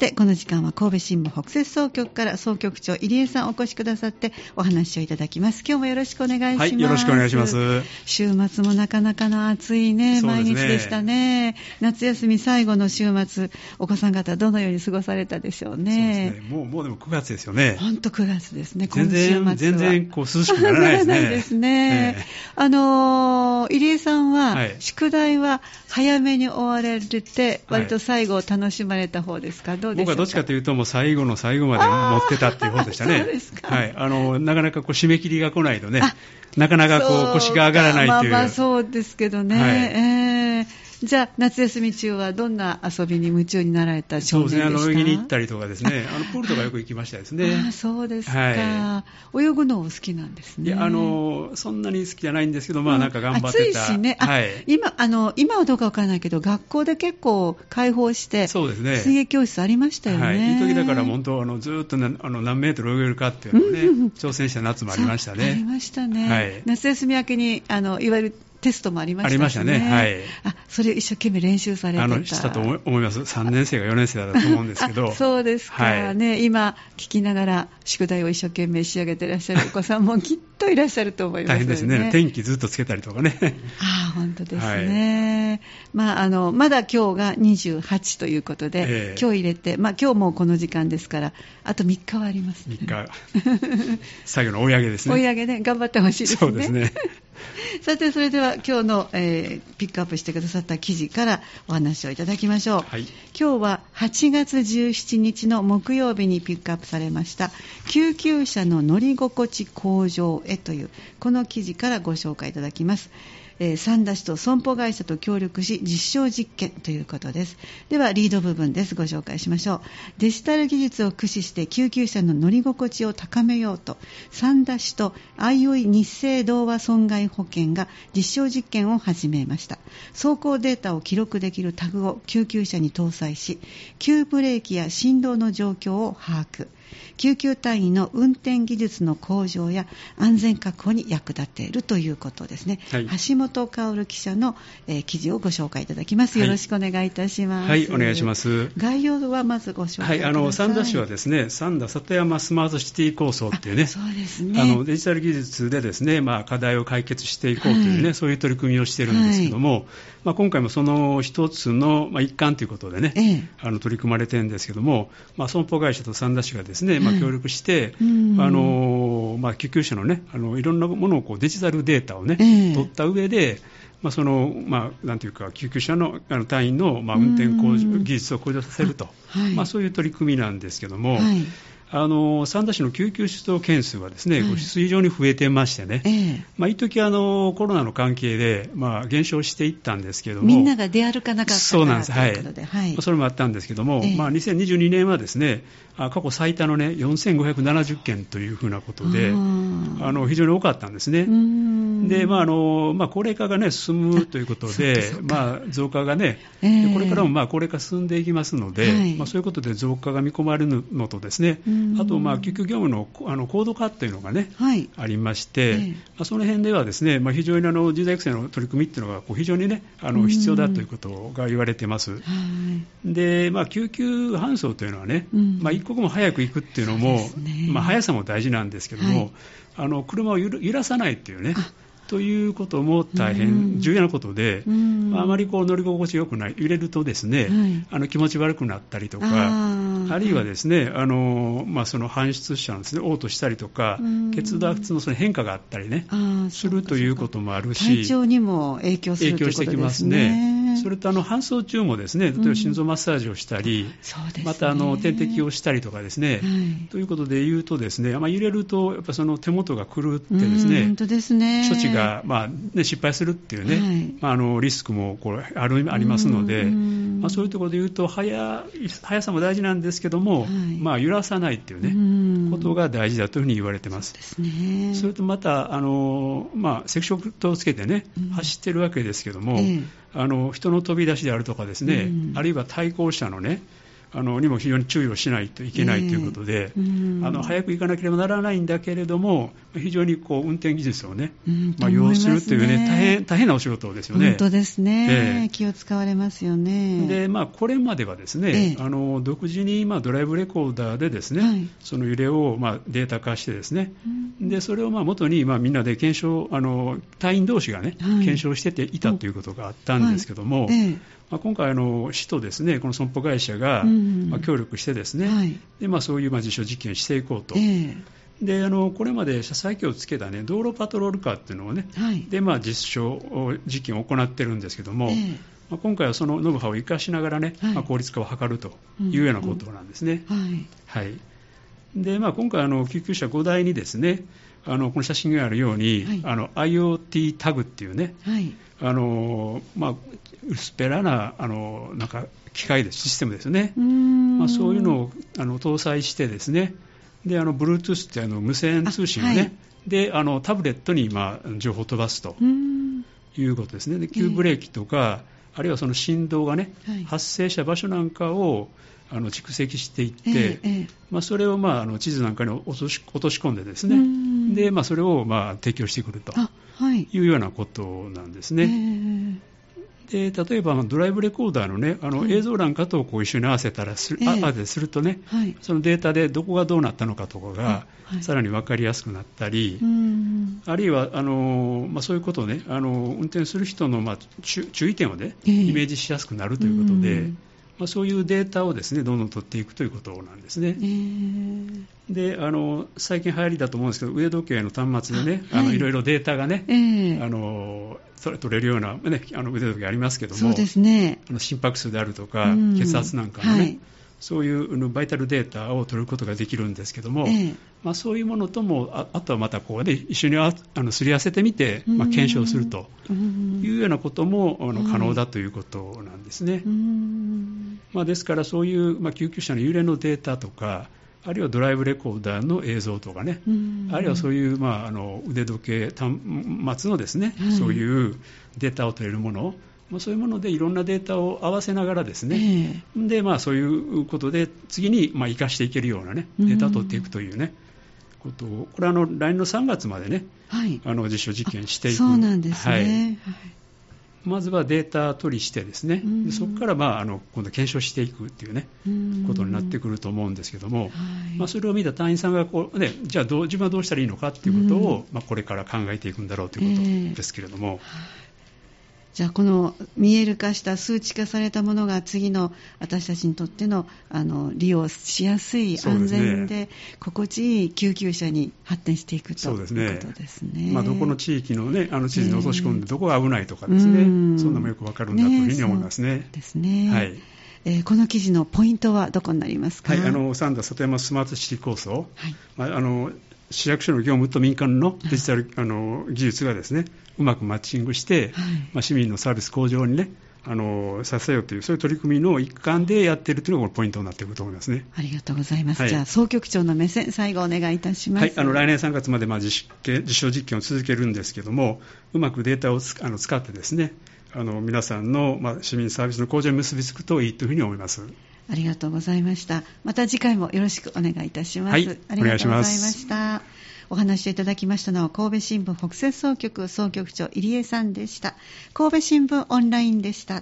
てこの時間は神戸新聞北摂総局から総局長入江さんお越しくださってお話をいただきます。今日もよろしくお願いします、はい、よろしくお願いします。週末もなかなかの暑いね、ね、毎日でしたね。夏休み最後の週末お子さん方どのように過ごされたでしょうね、ね、もうもうでも9月ですよね。本当9月ですね全然全然こう涼しくならないですね。ですね、えー、あの入江さんは、はい、宿題は早めに終わられて割と最後を楽しまれた方ですか、はい、どう僕はどっちかというともう最後の最後まで持ってたっていう方でしたね。はい、あのなかなかこう締め切りが来ないとねなかなかこう腰が上がらないという。まあまあそうですけどね、はい、えーじゃあ、夏休み中はどんな遊びに夢中になられた少年でした？そうですね、あの泳ぎに行ったりとかですね、あのプールとかよく行きましたですね。あそうですか、はい、泳ぐのお好きなんですね。いや、あの、そんなに好きじゃないんですけど、まあなんか頑張ってた。暑いしね、はい、今、あの、今はどうかわからないけど、学校で結構開放して、そうですね。水泳教室ありましたよね。はい、いい時だから本当、あの、ずっとあの何メートル泳げるかっていうのをね、挑戦した夏もありましたね。ありましたね。はい、夏休み明けに、あの、いわゆるテストもありましたね。ありましたね。はい。あ、それ一生懸命練習されてた。あの、したと思います。3年生か4年生だと思うんですけど。そうですか、はい、ね。今、聞きながら宿題を一生懸命仕上げていらっしゃるお子さんもきっといらっしゃると思います、ね、大変ですね。天気ずっとつけたりとかね。あ本当ですね。はい、まあ、あの、まだ今日が28ということで、えー、今日入れて、まあ、今日もこの時間ですから、あと3日はあります、ね。3日。最後の追い上げですね。追い上げね、頑張ってほしいですね。そうですね。さて、それでは今日の、えー、ピックアップしてくださった記事からお話をいただきましょう。はい、今日は8月17日の木曜日にピックアップされました救急車の乗り心地向上へというこの記事からご紹介いただきます。えー、三田市と損保会社と協力し実証実験ということです。ではリード部分です。ご紹介しましょう。デジタル技術を駆使して救急車の乗り心地を高めようと三田市とあいおい日清同和損害保険が実証実験を始めました。走行データを記録できるタグを救急車に搭載し急ブレーキや振動の状況を把握。救急隊員の運転技術の向上や安全確保に役立てるということですね、はい、橋本薫記者の、えー、記事をご紹介いただきます、よろしくお願いいたします。はい、お願いします。概要はまずご紹介はいあの三田市はですね三田里山スマートシティ構想っていうねそうですね。あのデジタル技術でですね、まあ、課題を解決していこうというね、はい、そういう取り組みをしているんですけども、はい。まあ、今回もその一つの、まあ、一環ということでね、ええ、あの取り組まれてるんですけども、まあ、損保会社と三田市がですね、まあ、協力して、あのまあ、救急車のねあのいろんなものをこうデジタルデータをね、え、取った上でまあ、その、まあ、なんていうか、救急車のあの隊員の、まあ、運転向上技術を向上させると、はい、まあ、そういう取り組みなんですけども、はいあの三田市の救急出動件数はですね、はい、非常に増えてましてね、ええ。まあ、一時あのコロナの関係で、まあ、減少していったんですけども、みんなが出歩かなかったそうなんです、はい、はい、それもあったんですけども、ええ。まあ、2022年はですね、過去最多のね、4570件というふうなことで、あの非常に多かったんですね。で、まああのまあ、高齢化が、ね、進むということで、まあ、増加がね、えー、これからもまあ高齢化進んでいきますので、はい、まあ、そういうことで増加が見込まれるのとですね、あと、まあ、救急業務のあの高度化というのがね、はい、ありまして、えー、まあ、その辺ではですね、まあ、非常にあの人材育成の取り組みっていうのがこう非常にね、あの必要だということが言われてます。はい、で、まあ、救急搬送というのはね、まあ、一刻も早く行くっていうのも、ね、まあ、速さも大事なんですけども、あの車を揺らさないっていうね、ということも大変重要なことで、あまりこう乗り心地よくない、揺れるとですね、はい、あの気持ち悪くなったりとか、あるいはですね、あのまあ、その搬出者のです、ね、嘔吐したりとか、血圧のその変化があったりね、するということもあるし、体調にも影響する影響してきますね。それとあの搬送中もですね例えば心臓マッサージをしたり、うんまたあの点滴をしたりとかですね、はい、ということで言うとですね、まあ、揺れるとやっぱその手元が狂ってですね、本当ですね。処置が、まあね、失敗するっていうね、はい、まあ、あのリスクもこれあるありますので、まあ、そういうところで言うと速速さも大事なんですけども、はい、まあ、揺らさないっていうね、ことが大事だというふうに言われてます。そね、それとまたあの、まあ、赤色灯をつけてね、走ってるわけですけども、ええ。あの人の飛び出しであるとかですね、うん、あるいは対向車のねあのにも非常に注意をしないといけないということで、えー、あの早く行かなければならないんだけれども、非常にこう運転技術をね、うん、まあ、要するというね、大変大変なお仕事ですよね。本当ですね、えー、気を使われますよね。で、まあ、これまではですね、えー、あの独自に、まあ、ドライブレコーダーでですね、はい、その揺れを、まあ、データ化してですね、うん、でそれをまあ元に、まあ、みんなで検証、あの隊員同士がね、はい、検証してていたということがあったんですけども、はい。まあ、今回あの、市とですねこの損保会社が、まあ、協力してですね、はい、でまあ、そういうまあ実証実験をしていこうと。えーであのこれまで車載機をつけた、ね、道路パトロールカーっていうのをね、はい、でまあ、実証実験を行ってるんですけども、えー、まあ、今回はそのノウハウを生かしながらね、はい、まあ、効率化を図るというようなことなんですね。はいでまあ、今回あの、救急車5台にですねあのこの写真があるように、はい、あの IoT タグっていうね、あのまあ、薄っぺらなあのなんか機械でシステムですね、まあ、そういうのをあの搭載してですねであの Bluetooth ってあの無線通信をね、はい、であのタブレットに今情報を飛ばすということですね。で急ブレーキとか、えー、あるいはその振動がね、はい、発生した場所なんかをあの蓄積していって、えーえー、まあ、それを、まあ、あの地図なんかに落とし落とし込んでですね。で、まあ、それを、まあ、提供してくるとい。うようなことなんですね。えーで例えばドライブレコーダーの,、ね、あの映像欄かとこう一緒に合わせたらす,、えー、あするとね、はい、そのデータでどこがどうなったのかとかが、はい、さらに分かりやすくなったり、あるいはあの、まあ、そういうことをねあの運転する人の、まあ、注意点をね、イメージしやすくなるということで。まあ、そういうデータをですねどんどん取っていくということなんですね。えー、であの最近流行りだと思うんですけど腕時計の端末でね、はい、あのいろいろデータがね、えー、あの取れるような、ね、あの腕時計ありますけどもそうですね。あの心拍数であるとか、血圧なんかのね、はいそういうバイタルデータを取ることができるんですけども、ええ、まあ、そういうものともああとはまたこう、ね、一緒にあのすり合わせてみて、まあ、検証するというようなこともあの可能だということなんですね。まあ、ですからそういう、まあ、救急車の揺れのデータとかあるいはドライブレコーダーの映像とかね、あるいはそういう、まあ、あの腕時計端末のですね、はい、そういうデータを取れるものまあ、そういうものでいろんなデータを合わせながらですね、えー、でまあ、そういうことで次にまあ生かしていけるような、ね、データを取っていくというね、うことをこれはあの来年の3月までね、はい、あの実証実験していく。そうなんですね、はい、まずはデータ取りしてですね、でそこからまああの今度検証していくっていうね、ことになってくると思うんですけども、はい、まあ、それを見た隊員さんがこう、ね、じゃあどう自分はどうしたらいいのかっていうことを、まあ、これから考えていくんだろうということですけれども。えーじゃあこの見える化した数値化されたものが次の私たちにとってのあの利用しやすい安全で心地いい救急車に発展していくということですね。まあ、どこの地域の,、ね、あの地図に落とし込んでどこが危ないとかですね、えー、そんなもよくわかるんだというふうに思いますね。ですね。はい。えー、この記事のポイントはどこになりますか、はい、あの三田里山スマートシティ構想、はい。まあ、あの市役所の業務と民間のデジタル、あの技術がですねうまくマッチングして、はい、まあ、市民のサービス向上にねあの支えようというそういう取り組みの一環でやっているというのがポイントになっていると思いますね。ありがとうございます、はい、じゃあ総局長の目線最後お願いいたします、はい、あの来年3月までまあ実実証実験を続けるんですけどもうまくデータをあの使ってですねあの皆さんの、まあ、市民サービスの向上に結びつくといいというふうに思います。ありがとうございました。また次回もよろしくお願いいたします、はい、ありがとうございましたお話しいただきましたのは神戸新聞北西総局総局長入江さんでした。神戸新聞オンラインでした。